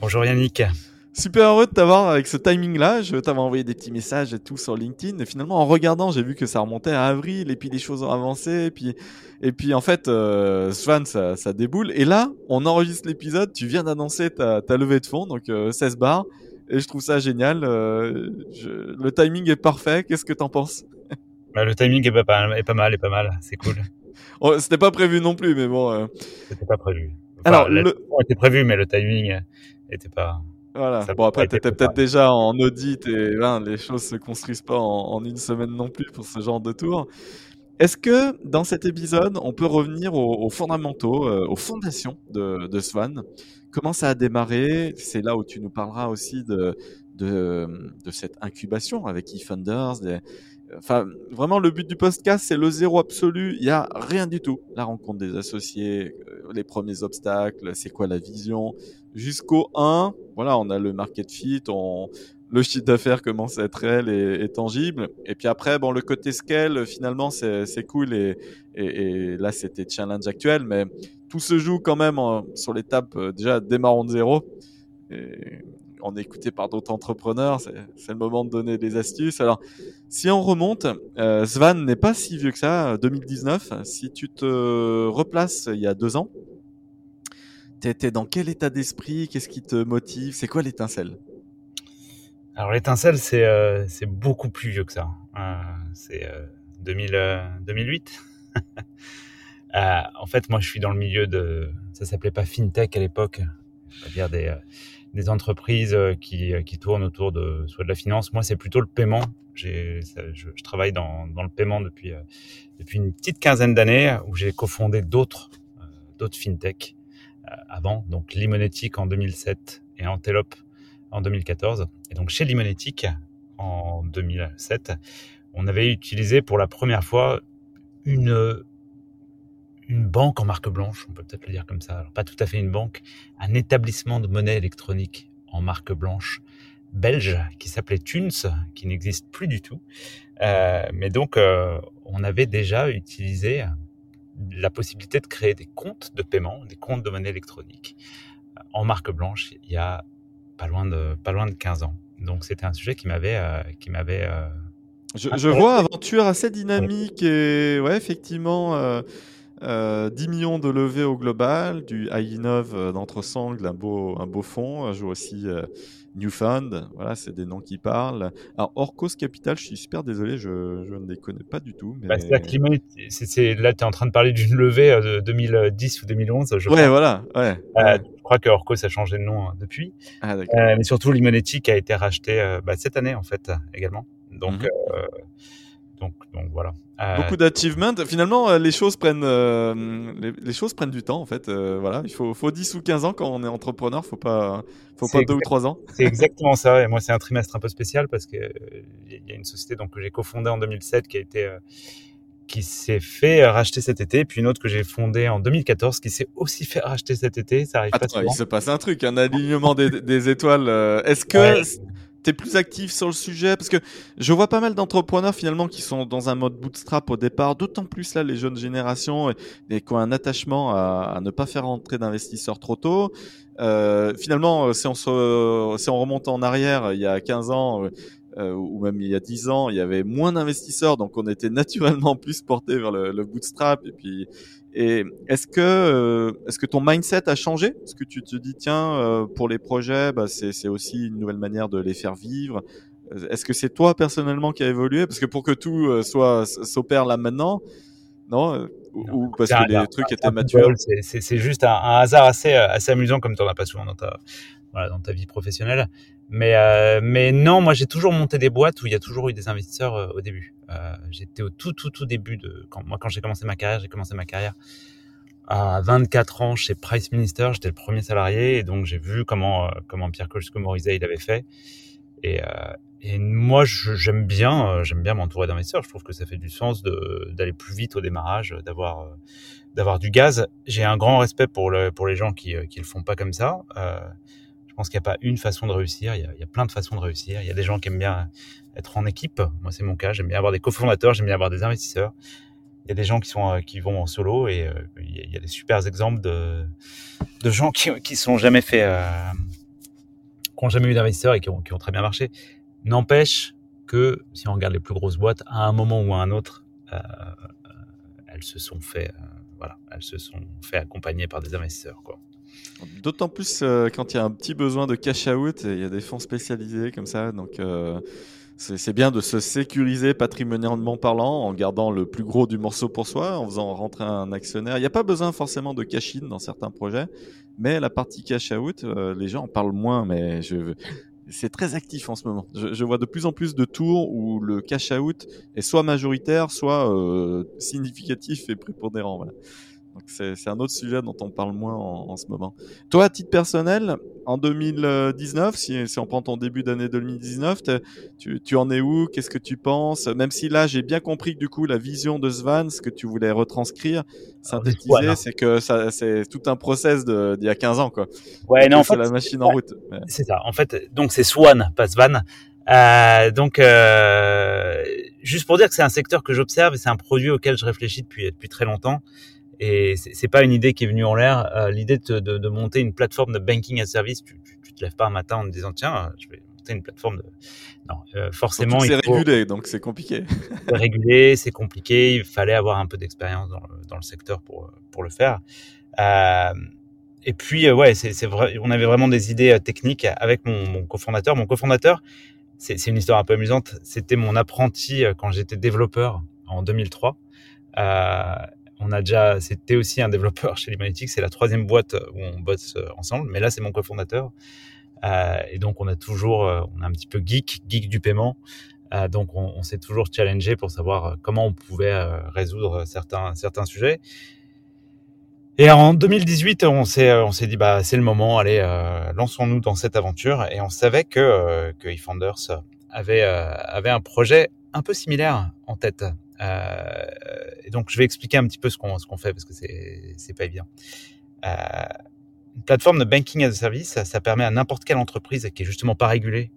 Bonjour Yannick. Super heureux de t'avoir avec ce timing-là. Je t'avais envoyé des petits messages et tout sur LinkedIn. Et finalement, en regardant, j'ai vu que ça remontait à avril et puis les choses ont avancé. Et puis, et puis en fait, euh, Swan, ça, ça, déboule. Et là, on enregistre l'épisode. Tu viens d'annoncer ta, ta, levée de fonds, donc euh, 16 bars. Et je trouve ça génial. Euh, je, le timing est parfait. Qu'est-ce que t'en penses? Bah, Le timing est pas, est pas mal, est pas mal. C'est cool. oh, C'était pas prévu non plus, mais bon. euh. C'était pas prévu. Enfin, Alors, le... était prévu, mais le timing était pas. Voilà. bon après, t'étais peut-être déjà en audit et hein, les choses se construisent pas en, en, une semaine non plus pour ce genre de tour. Est-ce que dans cet épisode, on peut revenir aux, aux fondamentaux, euh, aux fondations de, de, Swan? Comment ça a démarré? C'est là où tu nous parleras aussi de, de, de cette incubation avec eFunders. Des... Enfin, vraiment, le but du podcast, c'est le zéro absolu. Il y a rien du tout. La rencontre des associés, euh, les premiers obstacles, c'est quoi la vision, jusqu'au 1, voilà, on a le market fit, on, le chiffre d'affaires commence à être réel et, tangible. Et puis après, bon, le côté scale, finalement, c'est cool. Et, et, et là, c'était challenge actuel, mais tout se joue quand même en, sur l'étape, euh, déjà, démarrons de zéro. On est écouté par d'autres entrepreneurs, c'est le moment de donner des astuces. Alors, si on remonte, euh, Svan n'est pas si vieux que ça, 2019. Si tu te replaces il y a deux ans, T'étais dans quel état d'esprit? Qu'est-ce qui te motive? C'est quoi l'étincelle? Alors l'étincelle, c'est euh, c'est beaucoup plus vieux que ça. Euh, c'est euh, 2000, 2008. Euh, en fait, moi, je suis dans le milieu de... Ça s'appelait pas FinTech à l'époque. C'est-à-dire des, des entreprises qui, qui tournent autour de soit de la finance. Moi, c'est plutôt le paiement. Je, travaille dans, dans le paiement depuis, depuis une petite quinzaine d'années où j'ai cofondé d'autres d'autres FinTech avant, donc Limonetic en 2007 et Antelope en 2014. Et donc chez Limonetic en 2007, on avait utilisé pour la première fois une une banque en marque blanche, on peut peut-être le dire comme ça, alors pas tout à fait une banque, un établissement de monnaie électronique en marque blanche belge qui s'appelait Tunes, qui n'existe plus du tout. Euh, mais donc, euh, on avait déjà utilisé la possibilité de créer des comptes de paiement, des comptes de monnaie électronique euh, en marque blanche il y a pas loin de pas loin de 15 ans. Donc c'était un sujet qui m'avait euh, qui m'avait je, je, vois aventure assez dynamique et ouais effectivement euh, euh, 10 millions de levées au global, du i9 d'entresangle, un beau un beau fond, je vois aussi Newfound, voilà, c'est des noms qui parlent. Alors, Orcos Capital, je suis super désolé, je, je ne les connais pas du tout. Mais... Bah, c'est là, tu es en train de parler d'une levée de 2010 ou 2011, je ouais, crois. voilà, ouais. Euh, je crois que Orcos a changé de nom hein, depuis. Ah, euh, mais surtout, Limonetic a été racheté euh, bah, cette année, en fait, également. Donc, mm -hmm. Donc, donc voilà. Beaucoup d'achievements. Finalement, les choses prennent, euh, les, les, choses prennent du temps en fait. Euh, voilà, il faut, faut 10 ou 15 ans quand on est entrepreneur. Faut pas, faut pas deux ou trois ans. C'est exactement ça. Et moi, c'est un trimestre un peu spécial parce que il y a une société donc que j'ai cofondée en 2007 qui a été euh, qui s'est fait racheter cet été, puis une autre que j'ai fondée en 2014 qui s'est aussi fait racheter cet été. Ça arrive Attends, pas souvent. Il se passe un truc, un alignement des, des, étoiles. Est-ce que ouais t'es plus actif sur le sujet parce que je vois pas mal d'entrepreneurs finalement qui sont dans un mode bootstrap au départ, d'autant plus là les jeunes générations et, et qui ont un attachement à, à ne pas faire rentrer d'investisseurs trop tôt. Euh, finalement, si on, se, si on remonte en arrière, il y a 15 ans euh, ou même il y a 10 ans, il y avait moins d'investisseurs, donc on était naturellement plus porté vers le, le bootstrap et puis et est-ce que, euh, est-ce que ton mindset a changé? Est-ce que tu te dis, tiens, euh, pour les projets, bah, c'est aussi une nouvelle manière de les faire vivre? Est-ce que c'est toi personnellement qui a évolué? Parce que pour que tout euh, soit s'opère là maintenant, non ou, ou parce que les trucs étaient matures? C'est juste un, un, hasard assez, assez amusant comme tu n'en as pas souvent dans ta, voilà, dans ta vie professionnelle. Mais, euh, mais non, moi j'ai toujours monté des boîtes où il y a toujours eu des investisseurs euh, au début. Euh, J'étais au tout, tout, tout début de quand moi quand j'ai commencé ma carrière, j'ai commencé ma carrière à 24 ans chez Price Minister, j'étais le premier salarié et donc j'ai vu comment euh, comment Pierre Colsco-Morizet il avait fait. Et, euh, moi, j'aime bien, j'aime bien m'entourer d'investisseurs. Je trouve que ça fait du sens d'aller plus vite au démarrage, d'avoir d'avoir du gaz. J'ai un grand respect pour pour les gens qui qui le font pas comme ça. Je pense qu'il n'y a pas une façon de réussir. Il y, a, plein de façons de réussir. Il y a des gens qui aiment bien être en équipe. Moi, c'est mon cas. J'aime bien avoir des cofondateurs. J'aime bien avoir des investisseurs il y a des gens qui euh, vont en solo et euh, il y, a des super exemples de gens qui qui jamais fait euh, qui ont jamais eu d'investisseurs et qui ont, très bien marché. N'empêche que si on regarde les plus grosses boîtes, à un moment ou à un autre, elles se sont fait voilà, elles se sont fait accompagner par des investisseurs quoi. D'autant plus euh, quand il y a un petit besoin de cash out, il y a des fonds spécialisés comme ça, donc euh, c'est bien de se sécuriser patrimonialement parlant en gardant le plus gros du morceau pour soi, en faisant rentrer un actionnaire. Il n'y a pas besoin forcément de cash-in dans certains projets, mais la partie cash-out, euh, les gens en parlent moins, mais c'est très actif en ce moment. Je, vois de plus en plus de tours où le cash-out est soit majoritaire, soit significatif et prépondérant. Donc c'est un autre sujet dont on parle moins en, en, ce moment. Toi, à titre personnel, en 2019, si, si on prend ton début d'année 2019, tu, tu, en es où? Qu'est-ce que tu penses? Même si là, j'ai bien compris que du coup, la vision de Svan, ce que tu voulais retranscrire, synthétiser, c'est que ça, c'est tout un process d'il y a 15 ans, quoi. Ouais, non, en fait, la machine en route. C'est ça. En fait, donc c'est Swan, pas Svan. Euh, donc, euh, juste pour dire que c'est un secteur que j'observe et c'est un produit auquel je réfléchis depuis depuis très longtemps. Et c'est pas une idée qui est venue en l'air. Euh, L'idée de, de, de, monter une plateforme de banking as service, tu, tu, tu, te lèves pas un matin en te disant tiens, je vais monter une plateforme de. Non, euh, forcément. C'est régulé, donc c'est compliqué. c'est régulé, c'est compliqué. Il fallait avoir un peu d'expérience dans le, dans le secteur pour pour le faire. Euh, et puis ouais, c'est vrai. On avait vraiment des idées techniques avec mon, cofondateur. Mon cofondateur, c'est une histoire un peu amusante. C'était mon apprenti quand j'étais développeur en 2003. Euh, on a déjà, c'était aussi un développeur chez Limonetics, c'est la troisième boîte où on bosse ensemble, mais là c'est mon cofondateur. Euh, et donc on a toujours, on a un petit peu geek, geek du paiement. Euh, donc on, s'est toujours challengé pour savoir comment on pouvait euh, résoudre certains certains sujets. Et en 2018, on s'est dit bah c'est le moment, allez euh, lançons-nous dans cette aventure. Et on savait que que eFounders avait avait un projet un peu similaire en tête. Euh, et donc, je vais expliquer un petit peu ce qu'on qu'on fait parce que c'est pas évident. Euh, une plateforme de banking as a service, ça, ça permet à n'importe quelle entreprise qui est justement pas régulée,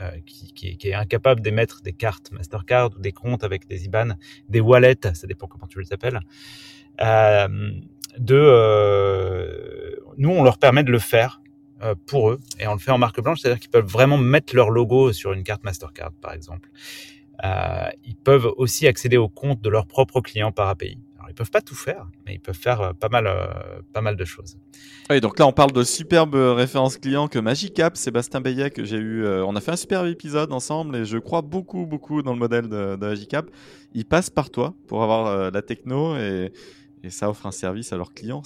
euh, qui, qui, qui, est incapable d'émettre des cartes Mastercard ou des comptes avec des IBAN, des wallets, ça dépend comment tu les appelles, euh, de euh, nous on leur permet de le faire euh, pour eux et on le fait en marque blanche, c'est-à-dire qu'ils peuvent vraiment mettre leur logo sur une carte Mastercard par exemple. Euh, ils peuvent aussi accéder aux comptes de leurs propres clients par API. Alors, ils peuvent pas tout faire, mais ils peuvent faire euh, pas mal, euh, pas mal de choses. Oui, donc là, on parle de superbes références clients que Magicap, Sébastien Bayet, que j'ai eu. On a fait un super épisode ensemble et je crois beaucoup, beaucoup dans le modèle de, de Magicap. Ils passent par toi pour avoir la techno et, ça offre un service à leurs clients.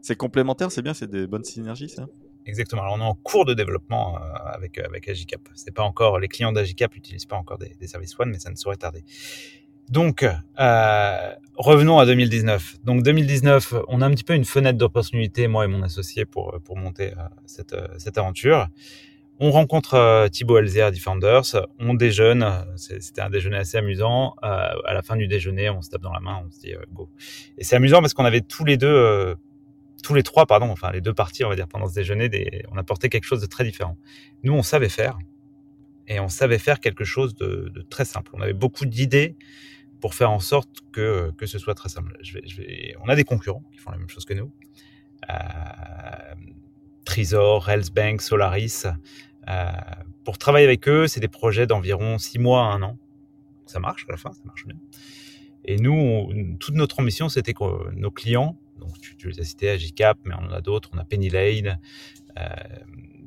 C'est complémentaire, c'est bien, c'est des bonnes synergies, ça. Exactement. Alors, on est en cours de développement euh, avec avec Agicap. C'est pas encore les clients d'Agicap n'utilisent pas encore des, services One, mais ça ne saurait tarder. Donc, euh, revenons à 2019. Donc 2019, on a un petit peu une fenêtre d'opportunité, moi et mon associé, pour pour monter euh, cette cette aventure. On rencontre euh, Thibaut Elzer Defenders, on déjeune, c'était un déjeuner assez amusant. Euh, à la fin du déjeuner, on se tape dans la main, on se dit euh, go. Et c'est amusant parce qu'on avait tous les deux tous les trois, pardon, enfin les deux parties, on va dire, pendant ce déjeuner, des, on apportait quelque chose de très différent. Nous, on savait faire, et on savait faire quelque chose de, très simple. On avait beaucoup d'idées pour faire en sorte que, que ce soit très simple. On a des concurrents qui font la même chose que nous. Euh, Trésor, Bank, Solaris. Euh, pour travailler avec eux, c'est des projets d'environ six mois à un an. Ça marche à la fin, ça marche bien. Et nous, toute notre ambition, c'était que nos clients donc, tu, tu les as cités, Agicap, mais on en a d'autres. On a Penny Lane. Euh,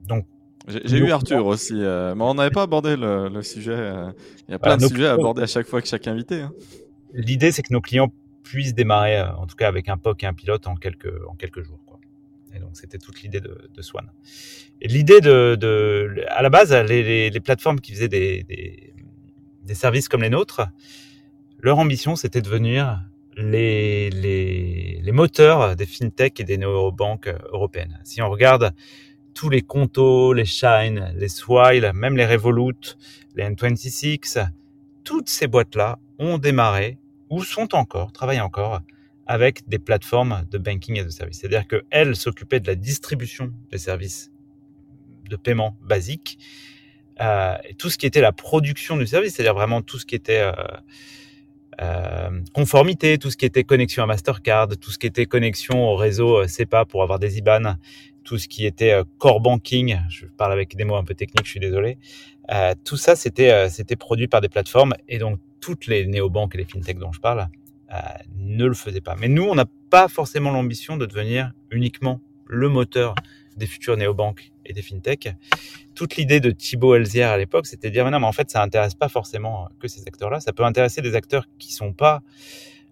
donc, j'ai eu Arthur aussi, euh, mais on n'avait pas abordé le, le sujet. Euh, il y a plein de sujets à aborder à chaque fois que chaque invité. Hein. L'idée, c'est que nos clients puissent démarrer, en tout cas avec un POC et un pilote, en quelques, en quelques jours. Quoi. Et donc, c'était toute l'idée de, de, Swan. L'idée de, de, à la base, les, les, les plateformes qui faisaient des, des, des, services comme les nôtres, leur ambition, c'était de devenir les, les, les, moteurs des fintech et des néobanques européennes. Si on regarde tous les Conto, les Shine, les Swile, même les Revolut, les N26, toutes ces boîtes-là ont démarré ou sont encore, travaillent encore avec des plateformes de banking et de services. C'est-à-dire qu'elles s'occupaient de la distribution des services de paiement basiques euh, et tout ce qui était la production du service, c'est-à-dire vraiment tout ce qui était euh, euh, conformité, tout ce qui était connexion à Mastercard, tout ce qui était connexion au réseau SEPA pour avoir des IBAN, tout ce qui était core banking. Je parle avec des mots un peu techniques, je suis désolé. tout ça, c'était c'était produit par des plateformes et donc toutes les néobanques et les fintechs dont je parle ne le faisaient pas. Mais nous, on n'a pas forcément l'ambition de devenir uniquement le moteur des futures néobanques et des fintechs. Toute l'idée de Thibaut Elzière à l'époque, c'était de dire, mais non, mais en fait, ça intéresse pas forcément que ces acteurs-là. Ça peut intéresser des acteurs qui sont pas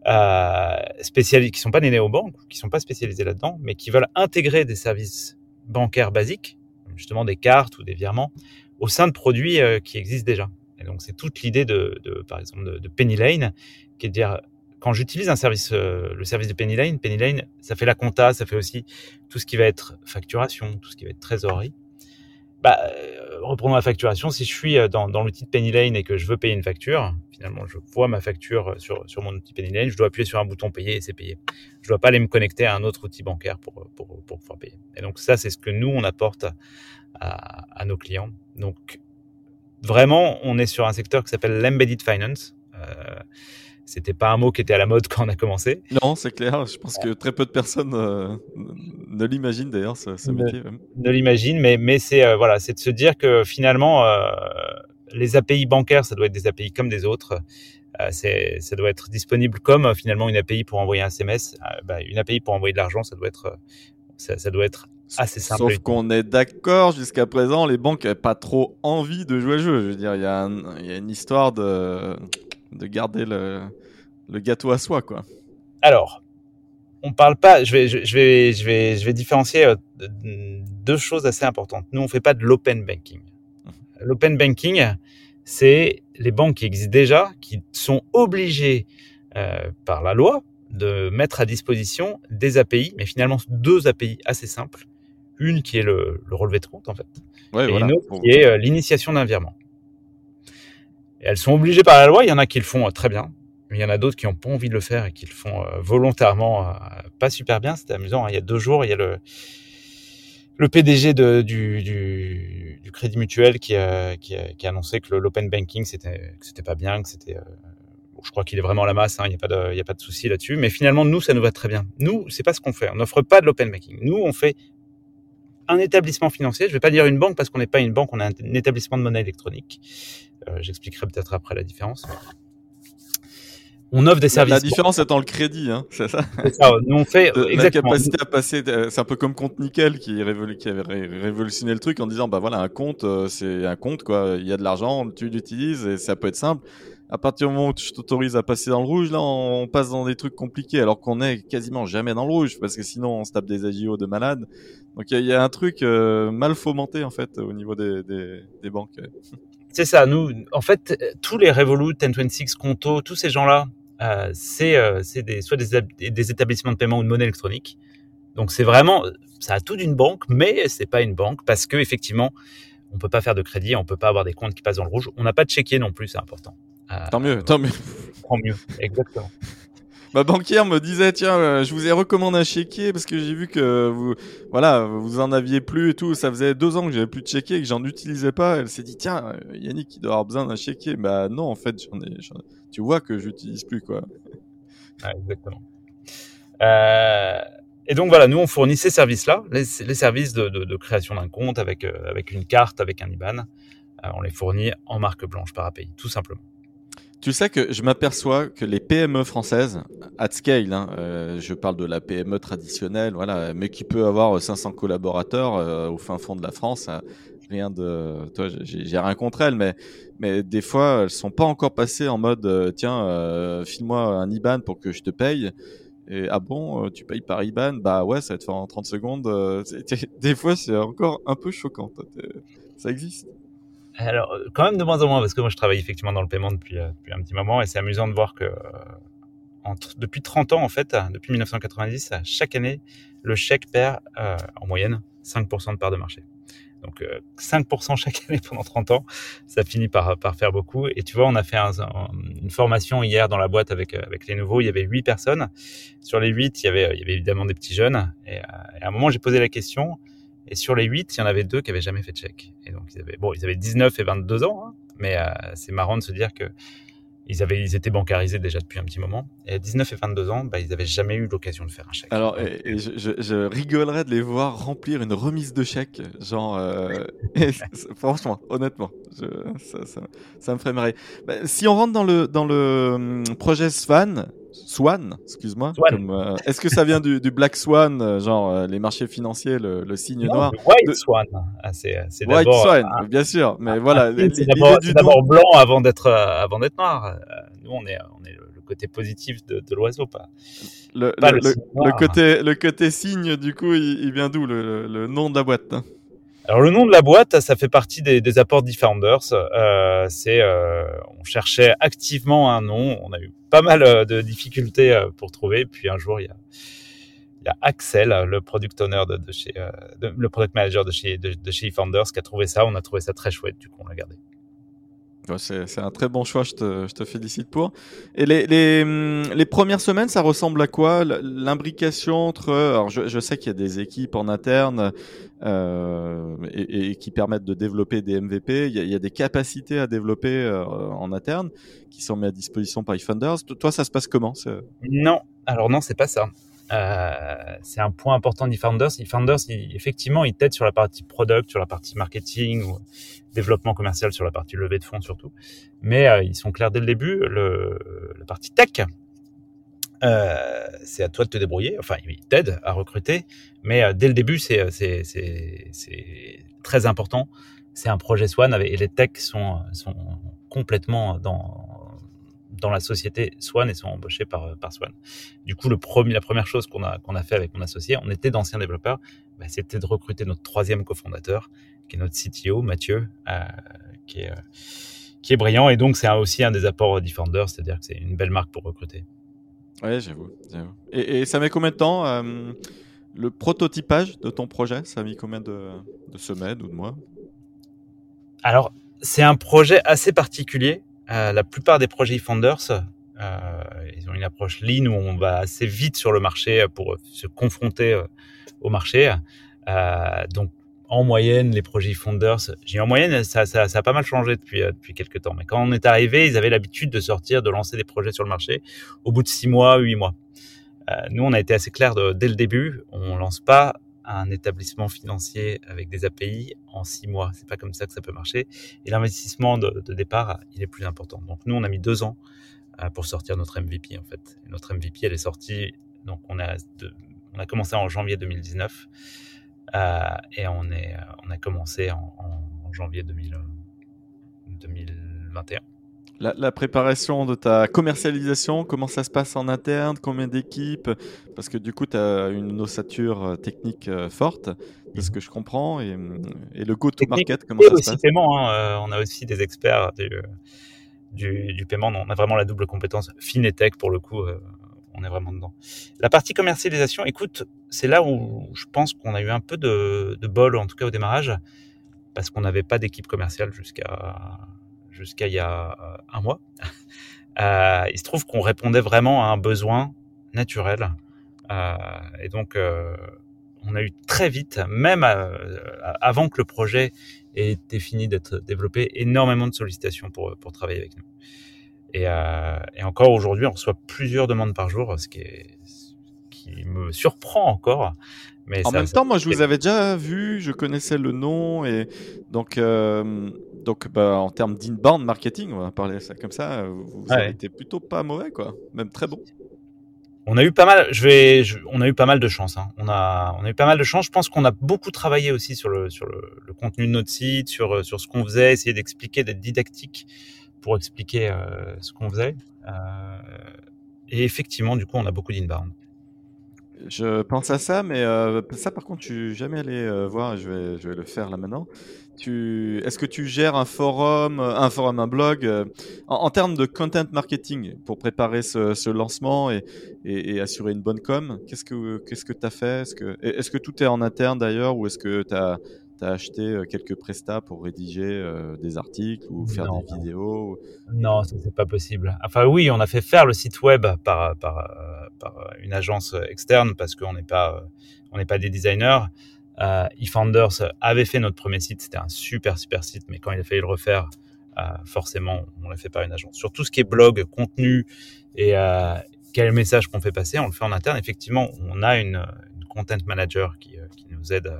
euh, spécialisés, qui sont pas des néobanques, qui sont pas spécialisés là-dedans, mais qui veulent intégrer des services bancaires basiques, justement des cartes ou des virements, au sein de produits euh, qui existent déjà. Et donc, c'est toute l'idée de, de, par exemple, de, de Penny Lane, qui est de dire, quand j'utilise un service, euh, le service de Penny Lane, Penny Lane, ça fait la compta, ça fait aussi tout ce qui va être facturation, tout ce qui va être trésorerie. Bah, euh, reprenons la facturation. Si je suis euh, dans, l'outil de Penny Lane et que je veux payer une facture, finalement, je vois ma facture sur, sur mon outil Penny Lane, je dois appuyer sur un bouton payer et c'est payé. Je dois pas aller me connecter à un autre outil bancaire pour, pour, pouvoir payer. Et donc ça, c'est ce que nous, on apporte à, nos clients. Donc, vraiment, on est sur un secteur qui s'appelle l'embedded finance. Euh, c'était pas un mot qui était à la mode quand on a commencé. Non, c'est clair. Je pense que très peu de personnes euh, ne l'imaginent d'ailleurs ce, ce métier. Même. Ne l'imaginent, mais mais c'est euh, voilà, c'est de se dire que finalement euh, les API bancaires, ça doit être des API comme des autres. Ça doit être disponible comme finalement une API pour envoyer un SMS. Bah, une API pour envoyer de l'argent, ça doit être ça, ça doit être assez simple. Sauf qu'on est d'accord, jusqu'à présent, les banques n'avaient pas trop envie de jouer le jeu. Je veux dire, il y, y a une histoire de de garder le, le gâteau à soi, quoi. Alors, on parle pas. Je vais, je, vais, je vais, je vais différencier euh, deux choses assez importantes. Nous, on fait pas de l'open banking. Mmh. L'open banking, c'est les banques qui existent déjà, qui sont obligées euh, par la loi de mettre à disposition des API, mais finalement deux API assez simples. Une qui est le, le relevé de compte, en fait, ouais, et voilà. une autre qui est euh, l'initiation d'un virement. Elles sont obligées par la loi. Il y en a qui le font euh, très bien, mais il y en a d'autres qui n'ont pas envie de le faire et qui le font euh, volontairement euh, pas super bien. C'était amusant. Hein. Il y a deux jours, il y a le PDG du, Crédit Mutuel qui a, annoncé que l'open banking c'était pas bien, que c'était je crois qu'il est vraiment à la masse. Hein, il n'y a pas de de souci là-dessus. Mais finalement nous ça nous va très bien. Nous c'est pas ce qu'on fait. On n'offre pas de l'open banking. Nous on fait un établissement financier. Je vais pas dire une banque parce qu'on n'est pas une banque. On est un établissement de monnaie électronique. Euh, J'expliquerai peut-être après la différence on offre des services. La différence étant le crédit, hein, c'est ça. ça. Nous on fait de, la capacité à passer. C'est un peu comme compte nickel qui, révolu, qui avait ré révolutionné le truc en disant bah voilà un compte euh, c'est un compte quoi. Il y a de l'argent, tu l'utilises et ça peut être simple. À partir du moment où tu t'autorises à passer dans le rouge, là on passe dans des trucs compliqués alors qu'on est quasiment jamais dans le rouge parce que sinon on se tape des agios de malade. Donc il y, a un truc euh, mal fomenté en fait au niveau des, banques. C'est ça. Nous, en fait, tous les Revolut, N26, Conto, tous ces gens-là, euh, c'est euh, soit des, des, établissements de paiement ou de monnaie électronique. Donc c'est vraiment, ça a tout d'une banque, mais c'est pas une banque parce que effectivement, on peut pas faire de crédit, on peut pas avoir des comptes qui passent dans le rouge. On n'a pas de chéquier non plus, c'est important. Euh, tant mieux, tant mieux. Tant mieux, exactement. Ma banquière me disait tiens, euh, je vous ai recommandé un chéquier parce que j'ai vu que vous, voilà, vous en aviez plus et tout. Ça faisait deux ans que j'avais plus de chéquier et que j'en utilisais pas. Elle s'est dit tiens, Yannick, il doit avoir besoin d'un chéquier. Bah non, en fait, j'en ai, tu vois que j'utilise plus quoi. Ouais, exactement. Euh, et donc voilà, nous on fournit ces services-là, les, les, services de, de, de création d'un compte avec euh, avec une carte, avec un IBAN. Euh, on les fournit en marque blanche par API, tout simplement. Tu sais que je m'aperçois que les PME françaises, at scale, hein, euh, je parle de la PME traditionnelle, voilà, mais qui peut avoir 500 collaborateurs euh, au fin fond de la France, hein, rien de, toi, j'ai rien contre elles, mais mais des fois elles sont pas encore passées en mode, euh, tiens, euh, file-moi un IBAN pour que je te paye. Et ah bon, euh, tu payes par IBAN? Bah ouais, ça va te faire en 30 secondes. euh, des fois, c'est encore un peu choquant. Ça existe. Alors, quand même de moins en moins, parce que moi je travaille effectivement dans le paiement depuis, euh, depuis un petit moment et c'est amusant de voir que euh, depuis 30 ans, en fait, depuis 1990, chaque année, le chèque perd en moyenne 5% de part de marché. Donc 5% chaque année pendant 30 ans, ça finit par, par faire beaucoup. Et tu vois, on a fait une formation hier dans la boîte avec, avec les nouveaux. Il y avait 8 personnes. Sur les 8, il y avait, il y avait évidemment des petits jeunes. Et à un moment, j'ai posé la question, et sur les 8, il y en avait deux qui avaient jamais fait de chèque. Et donc, ils avaient, bon, ils avaient 19 et 22 ans, hein, mais euh, c'est marrant de se dire que ils, avaient, ils étaient bancarisés déjà depuis un petit moment. Et à 19 et 22 ans, bah, ils n'avaient jamais eu l'occasion de faire un chèque. Alors, et, je, je, rigolerais de les voir remplir une remise de chèque. Genre, euh, franchement, honnêtement, ça, ça, ça, me ferait marrer. Bah, si on rentre dans le, dans le hum, projet Swan, Swan, excuse-moi. Euh, est-ce que ça vient du, Black Swan, euh, genre euh, les marchés financiers, le, signe noir White Swan. Ah, c'est, White Swan, bien sûr. Mais voilà, c'est d'abord, blanc avant d'être avant d'être noir. nous, on est on est le, côté positif de, l'oiseau, pas. Le, le, côté le côté signe, du coup, il, vient d'où le, nom de la boîte hein? Alors le nom de la boîte, ça fait partie des, des apports d'eFounders. Euh, c'est, euh, on cherchait activement un nom. On a eu pas mal euh, de difficultés euh, pour trouver. Puis un jour, il y a, il y a Axel, le product owner de, de chez, le product manager de chez de, de chez qui a trouvé ça. On a trouvé ça très chouette. Du coup, on l'a gardé. C'est un très bon choix, je te, félicite pour. Et hum, les, premières semaines, ça ressemble à quoi L'imbrication entre... Alors je, sais qu'il y a des équipes en interne euh, et, qui permettent de développer des MVP. Il y a, il y a des capacités à développer euh, en interne qui sont mises à disposition par eFunders. Toi, ça se passe comment Non, alors non, c'est pas ça. Euh, c'est un point important d'eFounders. eFounders, effectivement, il t'aide sur la partie product, sur la partie marketing développement commercial, sur la partie levée de fonds surtout. Mais euh, ils sont clairs dès le début. La partie tech, euh, c'est à toi de te débrouiller. Enfin, ils t'aident à recruter, mais dès le début, c'est très important. C'est un projet Swan et les techs sont complètement dans dans la société Swan et sont embauchés par, par Swan. Du coup, le premier, la première chose qu'on a, qu'on a fait avec mon associé, on était d'anciens développeurs, bah, c'était de recruter notre troisième cofondateur, qui est notre CTO, Mathieu, euh, qui, est, euh, qui est brillant. Et donc, c'est aussi un des apports Defender, c'est-à-dire que c'est une belle marque pour recruter. Oui, j'avoue. Et, et, ça met combien de temps euh, Le prototypage de ton projet, ça a mis combien de, de semaines ou de mois? Alors, c'est un projet assez particulier euh, la plupart des projets Founders, euh, ils ont une approche lean où on va assez vite sur le marché pour se confronter euh, au marché. donc en moyenne, les projets Founders, j'ai en moyenne, ça, a pas mal changé depuis depuis quelques temps. Mais quand on est arrivé, ils avaient l'habitude de sortir, de lancer des projets sur le marché au bout de six mois, huit mois. Nous, on a été assez clair dès le début. On lance pas un établissement financier avec des API en six mois. C'est pas comme ça que ça peut marcher. Et l'investissement de, départ, il est plus important. Donc nous, on a mis deux ans euh, pour sortir notre MVP en fait. notre MVP, elle est sortie. Donc on a on a commencé en janvier 2019 euh, et on est on a commencé en, janvier 2021 la, préparation de ta commercialisation, comment ça se passe en interne, combien d'équipes? Parce que du coup, tu as une ossature euh, technique euh, forte, de ce que je comprends, et, le go-to-market, comment ça se passe? paiement, hein, euh, On a aussi des experts du, du, paiement, on a vraiment la double compétence fine et tech pour le coup. on est vraiment dedans. La partie commercialisation, écoute, c'est là où je pense qu'on a eu un peu de, de bol, en tout cas au démarrage, parce qu'on n'avait pas d'équipe commerciale jusqu'à jusqu'à il y a euh, un mois. Euh, il se trouve qu'on répondait vraiment à un besoin naturel. Euh, et donc, on a eu très vite, même avant que le projet ait été fini d'être développé, énormément de sollicitations pour, pour travailler avec nous. Et, et encore aujourd'hui, on reçoit plusieurs demandes par jour, ce qui, est, qui me surprend encore en même temps, moi, je vous avais déjà vu, je connaissais le nom et donc, euh, donc, bah, en termes d'inbound marketing, on va parler ça comme ça, vous avez été plutôt pas mauvais, quoi, même très bon. On a eu pas mal, je vais, on a eu pas mal de chance. Hein. On a, on a eu pas mal de chance. Je pense qu'on a beaucoup travaillé aussi sur le, sur le, contenu de notre site, sur, sur ce qu'on faisait, essayer d'expliquer, d'être didactique pour expliquer euh, ce qu'on faisait. Euh, et effectivement, du coup, on a beaucoup d'inbound. Je pense à ça, mais euh, ça par contre, suis jamais allé euh, voir, je vais, je vais le faire là maintenant. tu, est-ce que tu gères un forum, un forum, un blog en, termes de content marketing pour préparer ce, lancement et, assurer une bonne com? Qu'est-ce que qu'est-ce que tu as fait? Est-ce que est-ce que tout est en interne d'ailleurs ou est-ce que tu tu as acheté euh, quelques prestats pour rédiger euh, des articles ou faire des vidéos Non, ça c'est pas possible. Enfin oui, on a fait faire le site web par, par, euh, par une agence externe parce qu'on n'est pas on n'est pas des designers. Euh, eFounders avait fait notre premier site, c'était un super super site, mais quand il a fallu le refaire, forcément on l'a fait par une agence. Sur tout ce qui est blog, contenu et quel message qu'on fait passer, on le fait en interne. Effectivement, on a une, une content manager qui, qui nous aide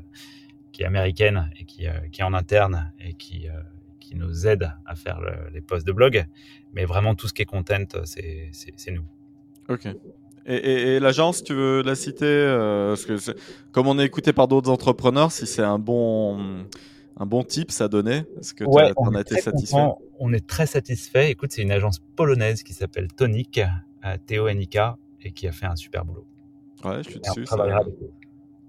qui est américaine et qui, euh, qui est en interne et qui, euh, qui nous aide à faire les posts de blog. Mais vraiment, tout ce qui est content, c'est nous. Ok. Et, et, l'agence, tu veux la citer euh, parce que Comme on est écouté par d'autres entrepreneurs, si c'est un bon, un bon tips à donner, est-ce que tu en as été satisfait On est très satisfait. Écoute, c'est une agence polonaise qui s'appelle Tonic, T-O-N-I-K, et qui a fait un super boulot. Ouais, je suis dessus. Ça...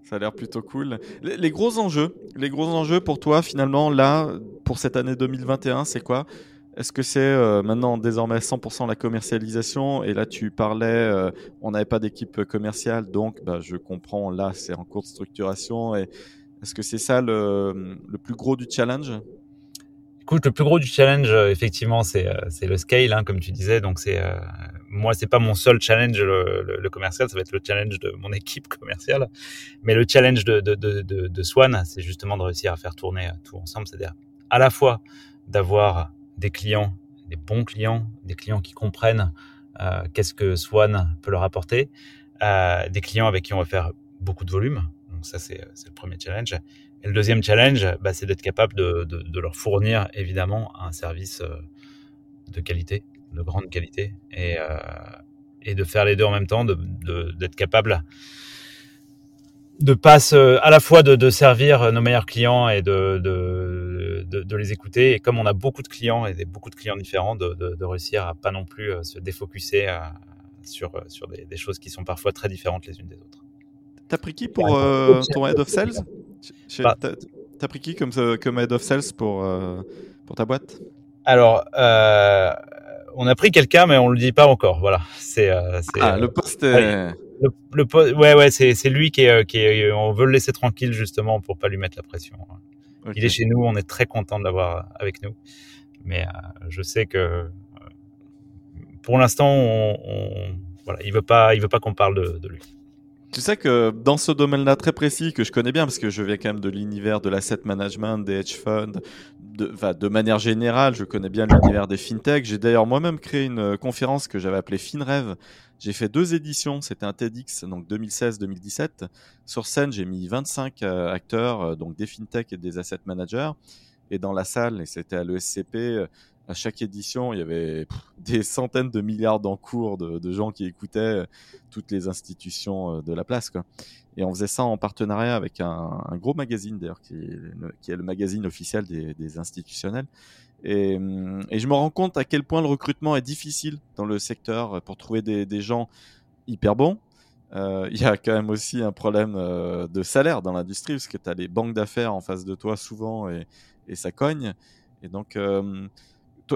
Ça a l'air plutôt cool. Les, gros enjeux, les gros enjeux pour toi finalement là pour cette année 2021, c'est quoi? Est-ce que c'est euh, maintenant désormais 100% la commercialisation? Et là tu parlais, euh, on n'avait pas d'équipe commerciale, donc bah, je comprends. Là c'est en cours de structuration. Et est-ce que c'est ça le, le plus gros du challenge? Le plus gros du challenge, euh, effectivement, c'est c'est le scale, hein, comme tu disais. Donc c'est moi, c'est pas mon seul challenge le, commercial, ça va être le challenge de mon équipe commerciale. Mais le challenge de, Swan, c'est justement de réussir à faire tourner tout ensemble, c'est-à-dire à la fois d'avoir des clients, des bons clients, des clients qui comprennent euh, qu'est-ce que Swan peut leur apporter, euh, des clients avec qui on va faire beaucoup de volume. Donc ça, c'est le premier challenge. Et le deuxième challenge, bah, c'est d'être capable de, leur fournir évidemment un service euh, de qualité de grande qualité et, euh, et de faire les deux en même temps, d'être capable de passe à la fois de, servir nos meilleurs clients et de, les écouter. Et comme on a beaucoup de clients et beaucoup de clients différents, de, réussir à pas non plus euh, se défocuser sur, des, choses qui sont parfois très différentes les unes des autres. T'as pris qui pour euh, ton head of sales bah. T'as pris qui comme, comme head of sales pour, pour ta boîte? Alors, euh, on a pris quelqu'un, mais on le dit pas encore. Voilà. C'est. Euh, ah, le poste. Est... Le, poste, ouais, ouais, c'est, lui qui est, qui est, on veut le laisser tranquille justement pour pas lui mettre la pression. Il est chez nous, on est très content de l'avoir avec nous, mais euh, je sais que euh, pour l'instant, on, on, voilà, il veut pas, il veut pas qu'on parle de, de lui. Tu sais que dans ce domaine-là très précis que je connais bien, parce que je viens quand même de l'univers de l'asset management, des hedge funds, de, de manière générale, je connais bien l'univers des fintech. J'ai d'ailleurs moi-même créé une conférence que j'avais appelée FinRev. J'ai fait deux éditions, c'était un TEDx, donc 2016-2017. Sur scène, j'ai mis 25 euh, acteurs, euh, donc des fintech et des asset managers. Et dans la salle, et c'était à l'ESCP, à chaque édition, il y avait des centaines de milliards d'encours de, gens qui écoutaient euh, toutes les institutions euh, de la place. Quoi. Et on faisait ça en partenariat avec un, gros magazine, d'ailleurs, qui, est le magazine officiel des, institutionnels. Et, hum, et, je me rends compte à quel point le recrutement est difficile dans le secteur pour trouver des, gens hyper bons. Euh, il y a quand même aussi un problème euh, de salaire dans l'industrie, parce que tu as les banques d'affaires en face de toi souvent et, ça cogne. Et donc, euh,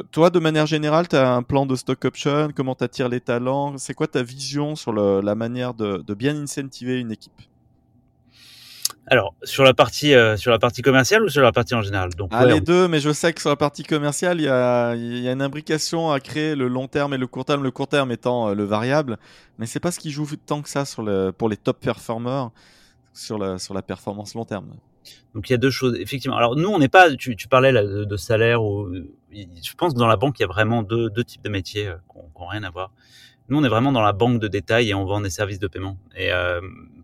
toi, de manière générale, tu as un plan de stock option, comment tu attires les talents? C'est quoi ta vision sur la manière de, bien incentiver une équipe? Alors sur la partie euh, sur la partie commerciale ou sur la partie en général? Donc ah, les deux, mais je sais que sur la partie commerciale, il y a, y a, une imbrication à créer le long terme et le court terme. Le court terme étant euh, le variable, mais c'est pas ce qui joue tant que ça sur le, pour les top performers sur la sur la performance long terme. Donc il y a deux choses effectivement. Alors nous on n'est pas, tu, parlais de, salaire ou je pense que dans la banque il y a vraiment deux, types de métiers euh, qui n'ont rien à voir. Nous on est vraiment dans la banque de détail et on vend des services de paiement. Et euh,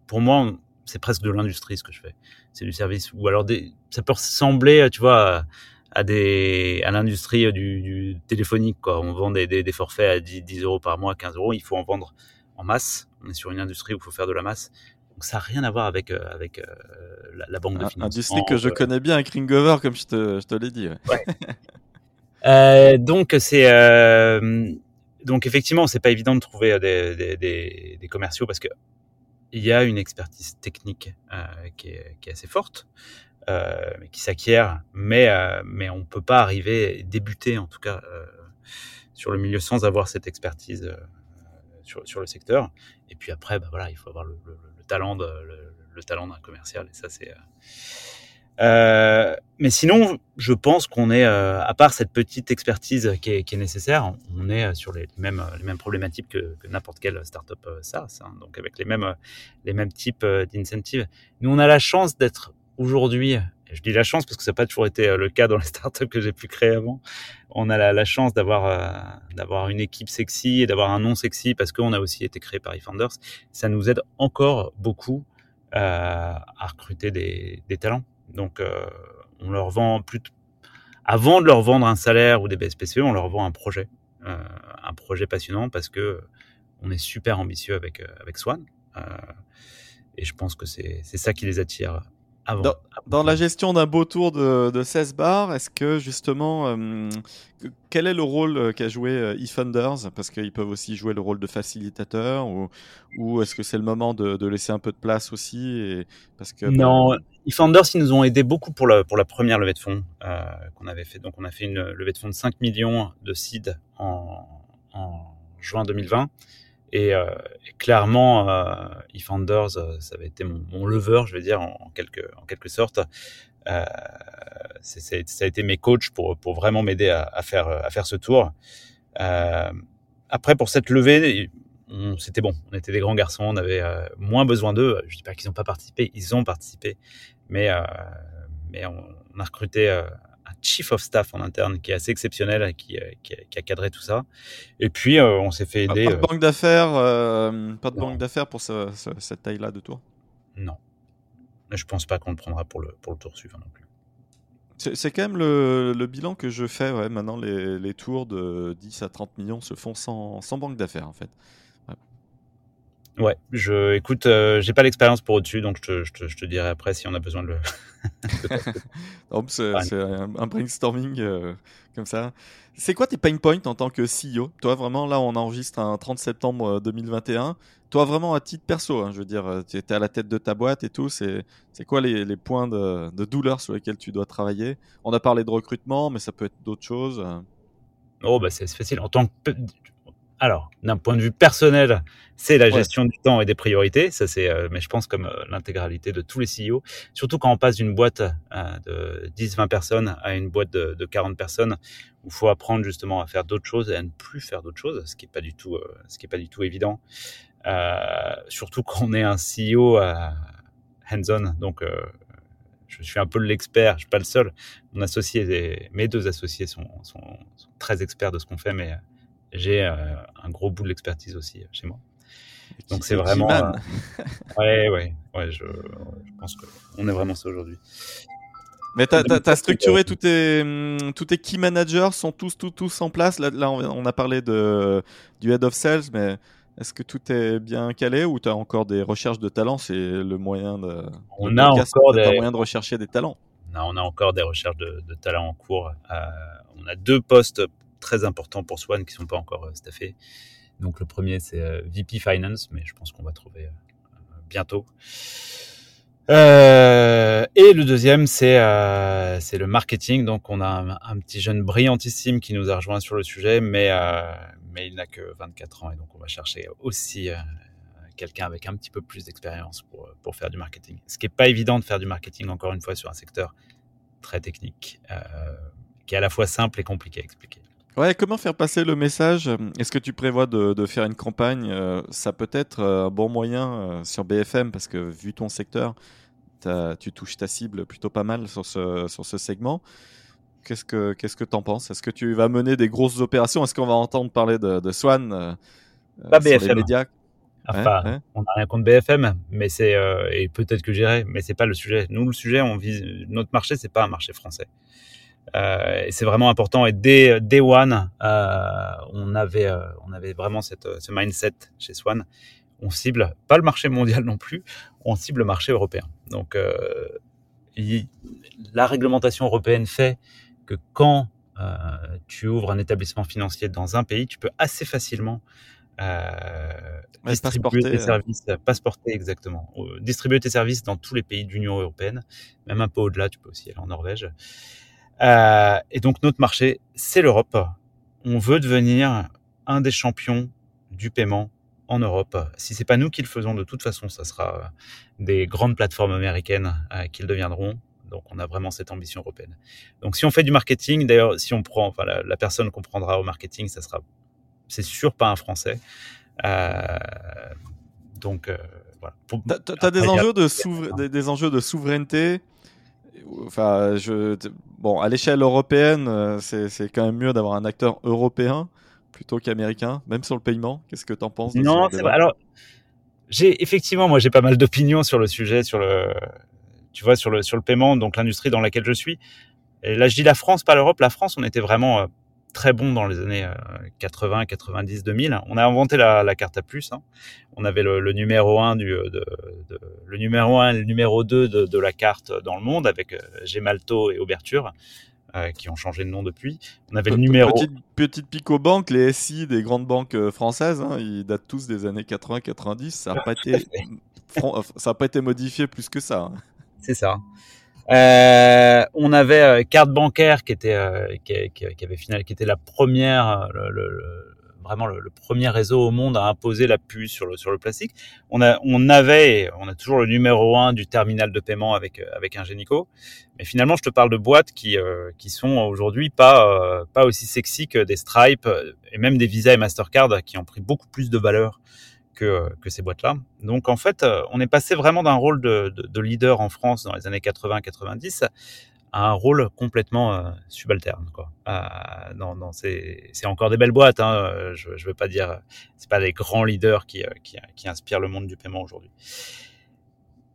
pour moi c'est presque de l'industrie ce que je fais. C'est du service ou alors ça peut ressembler tu vois à l'industrie du, téléphonique quoi. On vend des, forfaits à 10, 10 euros par mois, 15 euros. Il faut en vendre en masse. On est sur une industrie où il faut faire de la masse. Donc ça n'a rien à voir avec, euh, avec euh, la, banque de financement. Industrie que je euh. connais bien avec Ringover, comme je te, je te l'ai dit. Ouais. donc c'est donc effectivement c'est pas évident de trouver des, des, des, des, commerciaux parce que il y a une expertise technique qui est, qui, est, assez forte. qui s'acquiert, mais mais on peut pas arriver débuter en tout cas sur le milieu sans avoir cette expertise sur, sur, le secteur. Et puis après, bah voilà, il faut avoir le, talent le, talent d'un commercial. Et ça, c'est. Euh, mais sinon, je pense qu'on est, euh, à part cette petite expertise qui est, nécessaire, on est sur les mêmes, les mêmes problématiques que, que n'importe quelle startup SaaS, hein, donc avec les mêmes, les mêmes types d'incentives. Nous, on a la chance d'être aujourd'hui je dis la chance parce que ça n'a pas toujours été euh, le cas dans les startups que j'ai pu créer avant. On a la, chance d'avoir euh, d'avoir une équipe sexy et d'avoir un nom sexy parce qu'on a aussi été créé par eFounders. Ça nous aide encore beaucoup euh, à recruter des, des talents. Donc, euh, on leur vend plus avant de leur vendre un salaire ou des BSPCE, on leur vend un projet, euh, un projet passionnant parce que on est super ambitieux avec avec Swan. et je pense que c'est ça qui les attire dans, la gestion d'un beau tour de, de 16 bars, est-ce que justement, euh, quel est le rôle euh, qu'a joué euh, eFunders? Parce qu'ils peuvent aussi jouer le rôle de facilitateur, ou, ou est-ce que c'est le moment de, de, laisser un peu de place aussi et parce que, Non, eFunders, ils nous ont aidé beaucoup pour la, pour la première levée de fonds euh, qu'on avait fait. Donc on a fait une levée de fonds de 5 millions de seed en, en juin 2020. Et, euh, clairement, euh, eFounders, euh, ça avait été mon, mon, lever, je vais dire, en, quelque, en quelque sorte. Euh, ça a été mes coachs pour, pour vraiment m'aider à, à, faire, à faire ce tour. Euh, après, pour cette levée, c'était bon. On était des grands garçons, on avait euh, moins besoin d'eux. Je dis pas qu'ils n'ont pas participé, ils ont participé, mais mais on, on, a recruté chief of staff en interne qui est assez exceptionnel, qui, euh, qui, qui a cadré tout ça. Et puis, euh, on s'est fait aider. Pas, de euh, banque d'affaires, pas de banque d'affaires pour ce, ce, cette taille-là de tour Non. Je pense pas qu'on le prendra pour le, pour le tour suivant non plus. C'est quand même le, le, bilan que je fais. Ouais. Maintenant, les, les, tours de 10 à 30 millions se font sans, sans banque d'affaires, en fait. Ouais, je, écoute, euh, j'ai pas l'expérience pour au-dessus, donc je te, je, te, je te, dirai après si on a besoin de le. c'est un, un, brainstorming euh, comme ça. C'est quoi tes pain points en tant que CEO Toi, vraiment, là, on enregistre un 30 septembre 2021. Toi, vraiment, à titre perso, hein, je veux dire, euh, tu étais à la tête de ta boîte et tout. C'est quoi les, les points de, de, douleur sur lesquels tu dois travailler? On a parlé de recrutement, mais ça peut être d'autres choses. Oh, bah, c'est facile. En tant que alors, d'un point de vue personnel, c'est la gestion ouais. du temps et des priorités. Ça, c'est, euh, mais je pense comme euh, l'intégralité de tous les CEO. Surtout quand on passe d'une boîte euh, de 10-20 personnes à une boîte de, de 40 personnes, où il faut apprendre justement à faire d'autres choses et à ne plus faire d'autres choses, ce qui est pas du tout, euh, ce qui est pas du tout évident. Euh, surtout quand on est un CEO hands-on, donc je suis un peu l'expert, je suis pas le seul. Mon associé, mes deux associés sont, sont, sont très experts de ce qu'on fait, mais j'ai euh, un gros bout de l'expertise aussi euh, chez moi. Donc c'est vraiment. Euh, ouais, ouais, ouais. Je, je pense qu'on est vraiment ça aujourd'hui. Mais tu as, structuré tous tes, hum, tous tes key managers, sont tous, tous, tous en place. Là, là, on a parlé de, du head of sales, mais est-ce que tout est bien calé ou tu as encore des recherches de talents? C'est le moyen de. On a encore des... moyen de rechercher des talents. Non, on a encore des recherches de, de talents en cours. Euh, on a deux postes très importants pour Swan qui sont pas encore euh, staffés. Donc le premier c'est euh, VP Finance, mais je pense qu'on va trouver euh, bientôt. Et le deuxième, c'est euh, le marketing. Donc, on a un, petit jeune brillantissime qui nous a rejoint sur le sujet, mais mais il n'a que 24 ans et donc on va chercher aussi quelqu'un avec un petit peu plus d'expérience pour pour faire du marketing. Ce qui est pas évident de faire du marketing encore une fois sur un secteur très technique, qui est à la fois simple et compliqué à expliquer. Ouais, comment faire passer le message? Est-ce que tu prévois de, de, faire une campagne? Euh, Ça peut être un bon moyen euh, sur BFM parce que vu ton secteur, tu touches ta cible plutôt pas mal sur ce, sur ce segment. Qu'est-ce que qu'est-ce que t'en penses? Est-ce que tu vas mener des grosses opérations? Est-ce qu'on va entendre parler de, de Swan euh, Pas BFM. les médias? Enfin, ouais, ouais. on n'a rien contre BFM, mais c'est euh, et peut-être que j'irai, mais c'est pas le sujet. Nous, le sujet, on vise notre marché, c'est pas un marché français. Euh, et c'est vraiment important. Et dès day one, euh, on avait euh, on avait vraiment cette, ce mindset chez Swan. On cible pas le marché mondial non plus, on cible le marché européen. Donc il, la réglementation européenne fait que quand tu ouvres un établissement financier dans un pays, tu peux assez facilement distribuer tes services, passeporter exactement, distribuer tes services dans tous les pays de l'Union européenne, même un peu au-delà, tu peux aussi aller en Norvège. Et donc notre marché, c'est l'Europe. On veut devenir un des champions du paiement en Europe. Si c'est pas nous qui le faisons, de toute façon, ça sera des grandes plateformes américaines qui le deviendront. Donc, on a vraiment cette ambition européenne. Donc, si on fait du marketing, d'ailleurs, si on prend, enfin, la, personne qu'on prendra au marketing, ça sera, c'est sûr, pas un Français. Euh, donc, euh, voilà. Tu as, des, enjeux de des, enjeux de souveraineté. Enfin, je, bon, à l'échelle européenne, euh, c'est quand même mieux d'avoir un acteur européen plutôt qu'américain, même sur le paiement. Qu'est-ce que tu en penses Non, c'est vrai. Alors, j'ai effectivement, moi, j'ai pas mal d'opinions sur le sujet, sur le, tu vois, sur le, sur le paiement, donc l'industrie dans laquelle je suis. Et là, je dis la France, pas l'Europe. La France, on était vraiment euh, très bon dans les années 80, 90, 2000. On a inventé la, la carte à plus. Hein. On avait le, le, numéro 1 du, euh, de, de, le numéro 1 et le numéro 2 de, de, la carte dans le monde avec euh, Gemalto et Ouverture. Euh, qui ont changé de nom depuis. On avait le numéro. Petite, petite pique aux banques, les SI des grandes banques françaises, hein, ils datent tous des années 80-90. Ça n'a pas, été... ça a pas été modifié plus que ça. Hein. C'est ça. Euh, on avait euh, carte bancaire qui était euh, qui, qui, qui, avait final, qui était la première, le, le, vraiment le, premier réseau au monde à imposer la puce sur le sur le plastique. On a on avait on a toujours le numéro un du terminal de paiement avec avec un Génico. Mais finalement, je te parle de boîtes qui qui sont aujourd'hui pas pas aussi sexy que des Stripe et même des Visa et Mastercard qui ont pris beaucoup plus de valeur que, que ces boîtes-là. Donc en fait, euh, on est passé vraiment d'un rôle de, de, de, leader en France dans les années 80-90 à un rôle complètement euh, subalterne. Quoi. Euh, non, non, c'est, encore des belles boîtes. Hein, je ne veux pas dire, c'est pas des grands leaders qui, euh, qui, qui inspirent le monde du paiement aujourd'hui.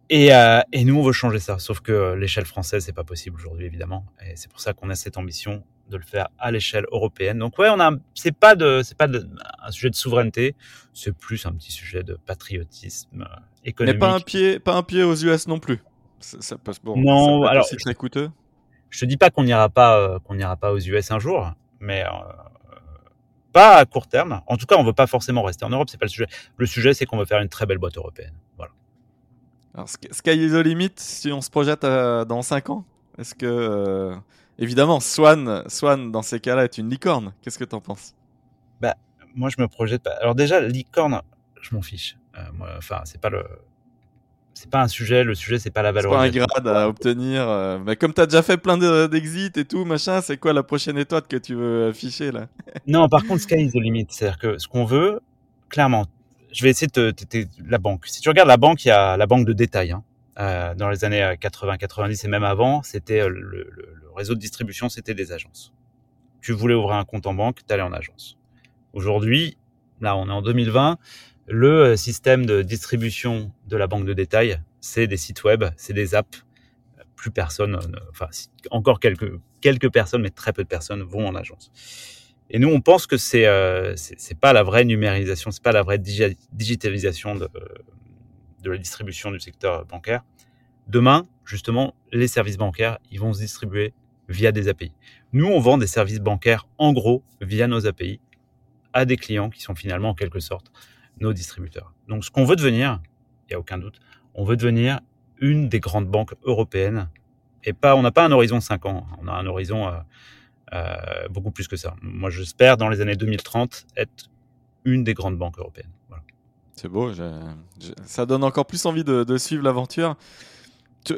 Et, euh, et, nous, on veut changer ça. Sauf que l'échelle française, c'est pas possible aujourd'hui, évidemment. Et c'est pour ça qu'on a cette ambition de le faire à l'échelle européenne. Donc ouais, on a, c'est pas de, c'est pas de, un sujet de souveraineté, c'est plus un petit sujet de patriotisme économique. Mais pas un pied, pas un pied aux US non plus. Ça, ça passe bon. Non, ça alors très coûteux. Je te dis pas qu'on n'ira pas, euh, qu'on n'ira pas aux US un jour, mais euh, pas à court terme. En tout cas, on veut pas forcément rester en Europe. C'est pas le sujet. Le sujet, c'est qu'on veut faire une très belle boîte européenne. Voilà. Alors, sky is the limit si on se projette à, dans 5 ans. Est-ce que euh, Évidemment, Swan, Swan dans ces cas-là est une licorne. Qu'est-ce que tu en penses? Bah, moi je me projette pas. Alors déjà, licorne, je m'en fiche. Euh, enfin, c'est pas le, c'est pas un sujet. Le sujet, c'est pas la valeur. C'est pas un grade à obtenir. Euh, mais comme tu as déjà fait plein d'exits et tout, machin, c'est quoi la prochaine étoile que tu veux afficher là? Non, par contre, sky is the limit. C'est-à-dire que ce qu'on veut, clairement, je vais essayer de te, la banque. Si tu regardes la banque, il y a la banque de détail. Hein. Euh, dans les années 80, 90 et même avant, c'était euh, le, le, réseau de distribution, c'était des agences. Tu voulais ouvrir un compte en banque, tu allais en agence. Aujourd'hui, là, on est en 2020, le euh, système de distribution de la banque de détail, c'est des sites web, c'est des apps. Plus personne, enfin, encore quelques, quelques personnes, mais très peu de personnes vont en agence. Et nous, on pense que c'est euh, c'est pas la vraie numérisation, c'est pas la vraie digitalisation de, de la distribution du secteur bancaire. Demain, justement, les services bancaires, ils vont se distribuer via des API. Nous, on vend des services bancaires en gros via nos API à des clients qui sont finalement en quelque sorte nos distributeurs. Donc, ce qu'on veut devenir, il n'y a aucun doute, on veut devenir une des grandes banques européennes. Et pas, on n'a pas un horizon de 5 ans, on a un horizon euh, euh, beaucoup plus que ça. Moi, j'espère dans les années 2030 être une des grandes banques européennes. C'est beau, ça donne encore plus envie de, suivre l'aventure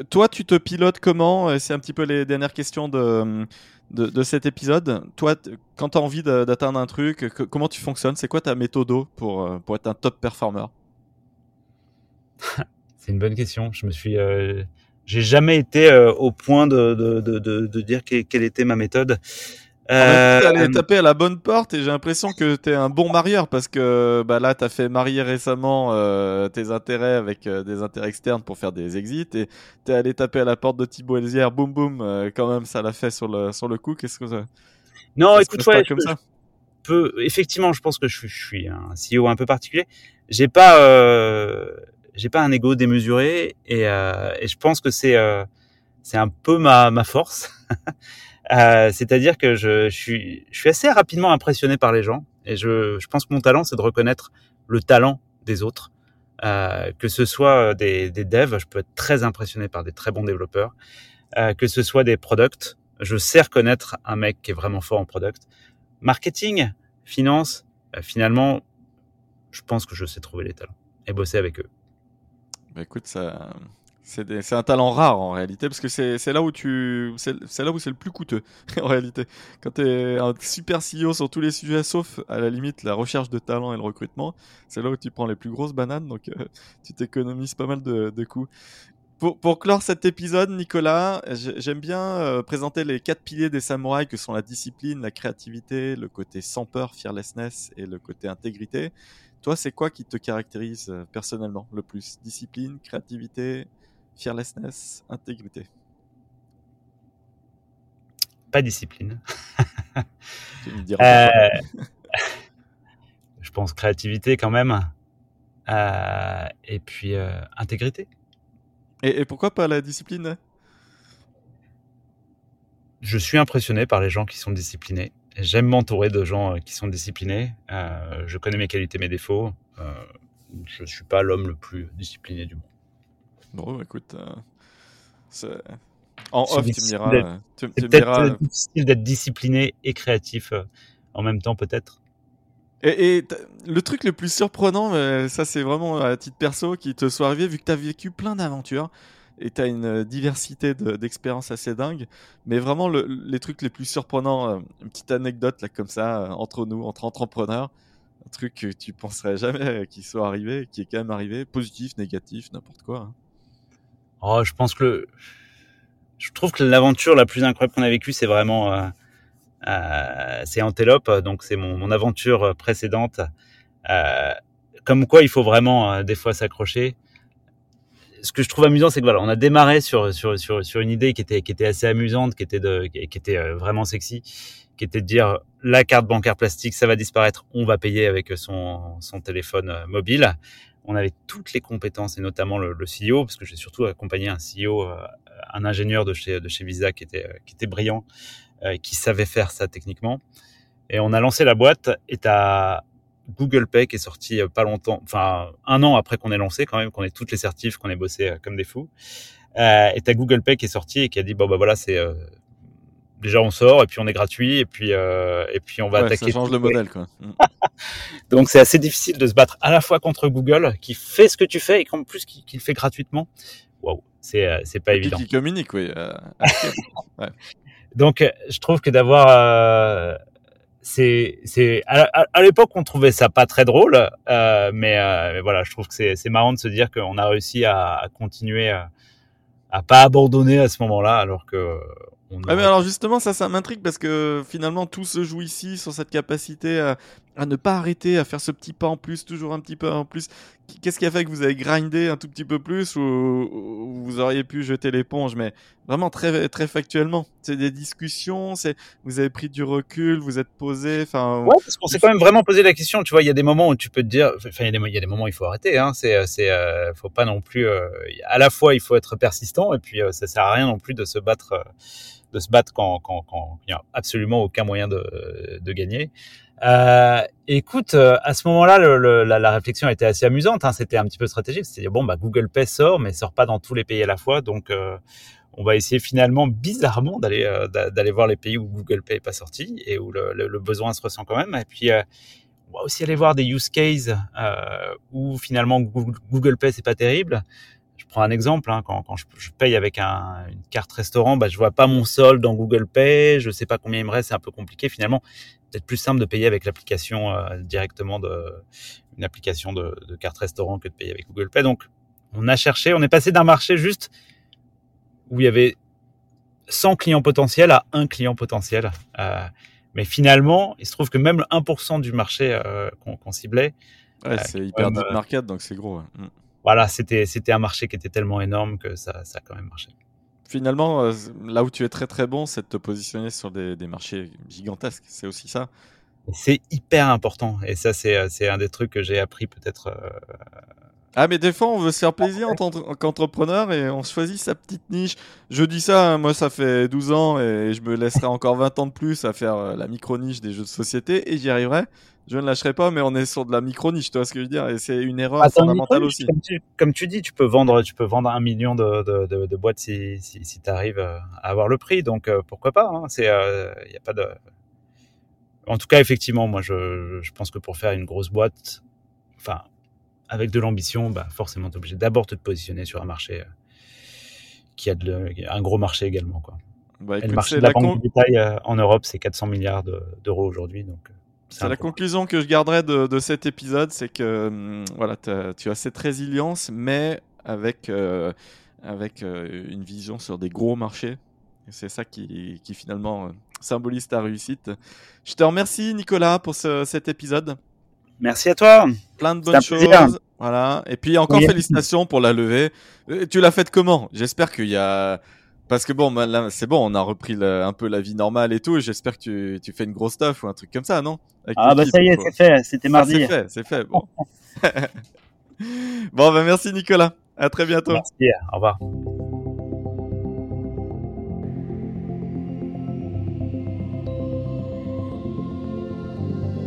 toi, tu te pilotes comment? C'est un petit peu les dernières questions de, de, cet épisode. Toi, quand tu as envie d'atteindre un truc, comment tu fonctionnes? C'est quoi ta méthode pour, euh, pour être un top performer? C'est une bonne question. Je me suis, euh, j'ai jamais été euh, au point de, de, de, dire quelle était ma méthode. Euh, tu allais taper à la bonne porte et j'ai l'impression que tu es un bon marieur parce que bah, là, tu as fait marier récemment euh, tes intérêts avec euh, des intérêts externes pour faire des exits et tu es allé taper à la porte de Thibaut Elzière, boum boum, euh, quand même, ça l'a fait sur le, sur le coup. Qu'est-ce que ça Non, écoute, ouais, comme je, ça peux, effectivement, je pense que je, je, suis un CEO un peu particulier. J'ai pas, j'ai pas un ego démesuré et, et je pense que c'est c'est un peu ma, ma force. Euh, c'est-à-dire que je, suis, je suis assez rapidement impressionné par les gens. Et je, je pense que mon talent, c'est de reconnaître le talent des autres. Euh, que ce soit des, des devs, je peux être très impressionné par des très bons développeurs, euh, que ce soit des products, je sais reconnaître un mec qui est vraiment fort en product. Marketing, finance, euh, finalement, je pense que je sais trouver les talents et bosser avec eux. Bah écoute, ça, c'est un talent rare en réalité, parce que c'est là où tu, c'est là où c'est le plus coûteux en réalité. Quand tu es un super CEO sur tous les sujets, sauf à la limite la recherche de talent et le recrutement, c'est là où tu prends les plus grosses bananes, donc euh, tu t'économises pas mal de, de coûts. Pour, pour, clore cet épisode, Nicolas, j'aime bien euh, présenter les quatre piliers des samouraïs que sont la discipline, la créativité, le côté sans peur, fearlessness et le côté intégrité. Toi, c'est quoi qui te caractérise euh, personnellement le plus? Discipline, créativité, fearlessness, intégrité. Pas discipline. euh, je pense créativité quand même. Euh, et puis euh, intégrité. Et, et, pourquoi pas la discipline? Je suis impressionné par les gens qui sont disciplinés. J'aime m'entourer de gens qui sont disciplinés. Je connais mes qualités, mes défauts. Je suis pas l'homme le plus discipliné du monde. Bon, écoute, euh, en off, tu me diras. C'est peut-être difficile d'être discipliné et créatif euh, en même temps, peut-être. Et, et le truc le plus surprenant, mais ça c'est vraiment à titre perso qui te soit arrivé, vu que tu as vécu plein d'aventures et tu as une diversité d'expériences assez dingue, mais vraiment le, les trucs les plus surprenants, euh, une petite anecdote là comme ça, entre nous, entre entrepreneurs, un truc que tu penserais jamais qu'il soit arrivé, qui est quand même arrivé, positif, négatif, n'importe quoi. Hein. Oh, je pense que je trouve que l'aventure la plus incroyable qu'on a vécue, c'est vraiment euh, euh, c'est Antelope, donc c'est mon, mon, aventure précédente. Euh, comme quoi, il faut vraiment des fois s'accrocher. Ce que je trouve amusant, c'est que voilà, on a démarré sur sur sur, sur une idée qui était qui était assez amusante, qui était de qui était vraiment sexy, qui était de dire la carte bancaire plastique, ça va disparaître, on va payer avec son son téléphone mobile on avait toutes les compétences et notamment le, CEO, parce que j'ai surtout accompagné un CEO, euh, un ingénieur de chez, de chez Visa qui était, qui était brillant, euh, qui savait faire ça techniquement. Et on a lancé la boîte et t'as Google Pay qui est sorti pas longtemps, enfin un an après qu'on ait lancé quand même, qu'on ait toutes les certifs, qu'on ait bossé comme des fous. Euh, et t'as Google Pay qui est sorti et qui a dit bon bah voilà c'est euh, déjà on sort et puis on est gratuit et puis euh, et puis on va ouais, attaquer. Ça change le modèle quoi. Donc c'est assez difficile de se battre à la fois contre Google qui fait ce que tu fais et qu'en plus qui, qui, le fait gratuitement. Waouh, c'est euh, c'est pas et évident. Qui communique oui. Euh, ouais. Donc je trouve que d'avoir euh, c'est c'est à, à, à l'époque on trouvait ça pas très drôle mais, mais, voilà je trouve que c'est c'est marrant de se dire qu'on a réussi à, à continuer à, à pas abandonner à ce moment-là alors que on ah mais alors justement ça ça m'intrigue parce que finalement tout se joue ici sur cette capacité à, à, ne pas arrêter à faire ce petit pas en plus toujours un petit peu en plus. Qu'est-ce qui a fait que vous avez grindé un tout petit peu plus ou, ou vous auriez pu jeter l'éponge mais vraiment très très factuellement? C'est des discussions c'est vous avez pris du recul vous êtes posé enfin ouais parce qu'on s'est quand même vraiment posé la question tu vois il y a des moments où tu peux te dire enfin il y a des, il y a des moments où il faut arrêter hein c'est c'est euh, faut pas non plus euh, à la fois il faut être persistant et puis euh, ça sert à rien non plus de se battre euh, de se battre quand, il n'y a absolument aucun moyen de, gagner. Euh, écoute, à ce moment-là, la, réflexion était assez amusante. Hein, C'était un petit peu stratégique. C'était bon, bah Google Pay sort, mais sort pas dans tous les pays à la fois. Donc, euh, on va essayer finalement bizarrement d'aller euh, voir les pays où Google Pay est pas sorti et où le, besoin se ressent quand même. Et puis euh, on va aussi aller voir des use cases euh, où finalement Google, Google Pay c'est pas terrible. Je prends un exemple, hein, quand, quand je, je, paye avec un, une carte restaurant, bah, je vois pas mon solde dans Google Pay, je sais pas combien il me reste, c'est un peu compliqué. Finalement, peut-être plus simple de payer avec l'application euh, directement de une application de, de, carte restaurant que de payer avec Google Pay. Donc, on a cherché, on est passé d'un marché juste où il y avait 100 clients potentiels à un client potentiel. Euh, mais finalement, il se trouve que même le 1% du marché euh, qu'on qu ciblait. Ouais, c'est hyper deep market, donc c'est gros. Ouais. Voilà, c'était c'était un marché qui était tellement énorme que ça, ça a quand même marché. Finalement, euh, là où tu es très très bon, c'est de te positionner sur des, des marchés gigantesques. C'est aussi ça. C'est hyper important. Et ça, c'est c'est un des trucs que j'ai appris peut-être. Euh, Ah, mais des fois, on veut se faire plaisir en tant qu'entrepreneur et on choisit sa petite niche. Je dis ça, hein, moi, ça fait 12 ans et je me laisserai encore 20 ans de plus à faire euh, la micro-niche des jeux de société et j'y arriverai. Je ne lâcherai pas, mais on est sur de la micro-niche, tu vois ce que je veux dire Et c'est une erreur fondamentale aussi. Comme tu, dis, tu peux vendre, tu peux vendre un million de, de, de, boîtes si, si, si tu arrives à avoir le prix, donc euh, pourquoi pas hein C'est, il euh, a pas de. En tout cas, effectivement, moi, je, je pense que pour faire une grosse boîte, enfin, avec de l'ambition, bah, forcément, tu es obligé d'abord de te positionner sur un marché euh, qui a de, un gros marché également. Quoi. Bah, le marché de la, banque du détail euh, en Europe, c'est 400 milliards d'euros aujourd'hui. Donc, euh, c'est la conclusion que je garderai de, de cet épisode, c'est que hum, voilà, tu as cette résilience, mais avec, avec une vision sur des gros marchés. C'est ça qui, qui finalement symbolise ta réussite. Je te remercie Nicolas pour ce, cet épisode. Merci à toi. Plein de bonnes choses. Voilà. Et puis encore félicitations pour la levée. Euh, tu l'as faite comment? J'espère qu'il y a. Parce que bon, c'est bon, on a repris un peu la vie normale et tout. J'espère que tu, tu, fais une grosse stuff ou un truc comme ça, non? Ah bah ça y est, c'est fait. C'était mardi. c'est fait, c'est fait. Bon. bon, bah merci Nicolas. À très bientôt. Merci. Au revoir.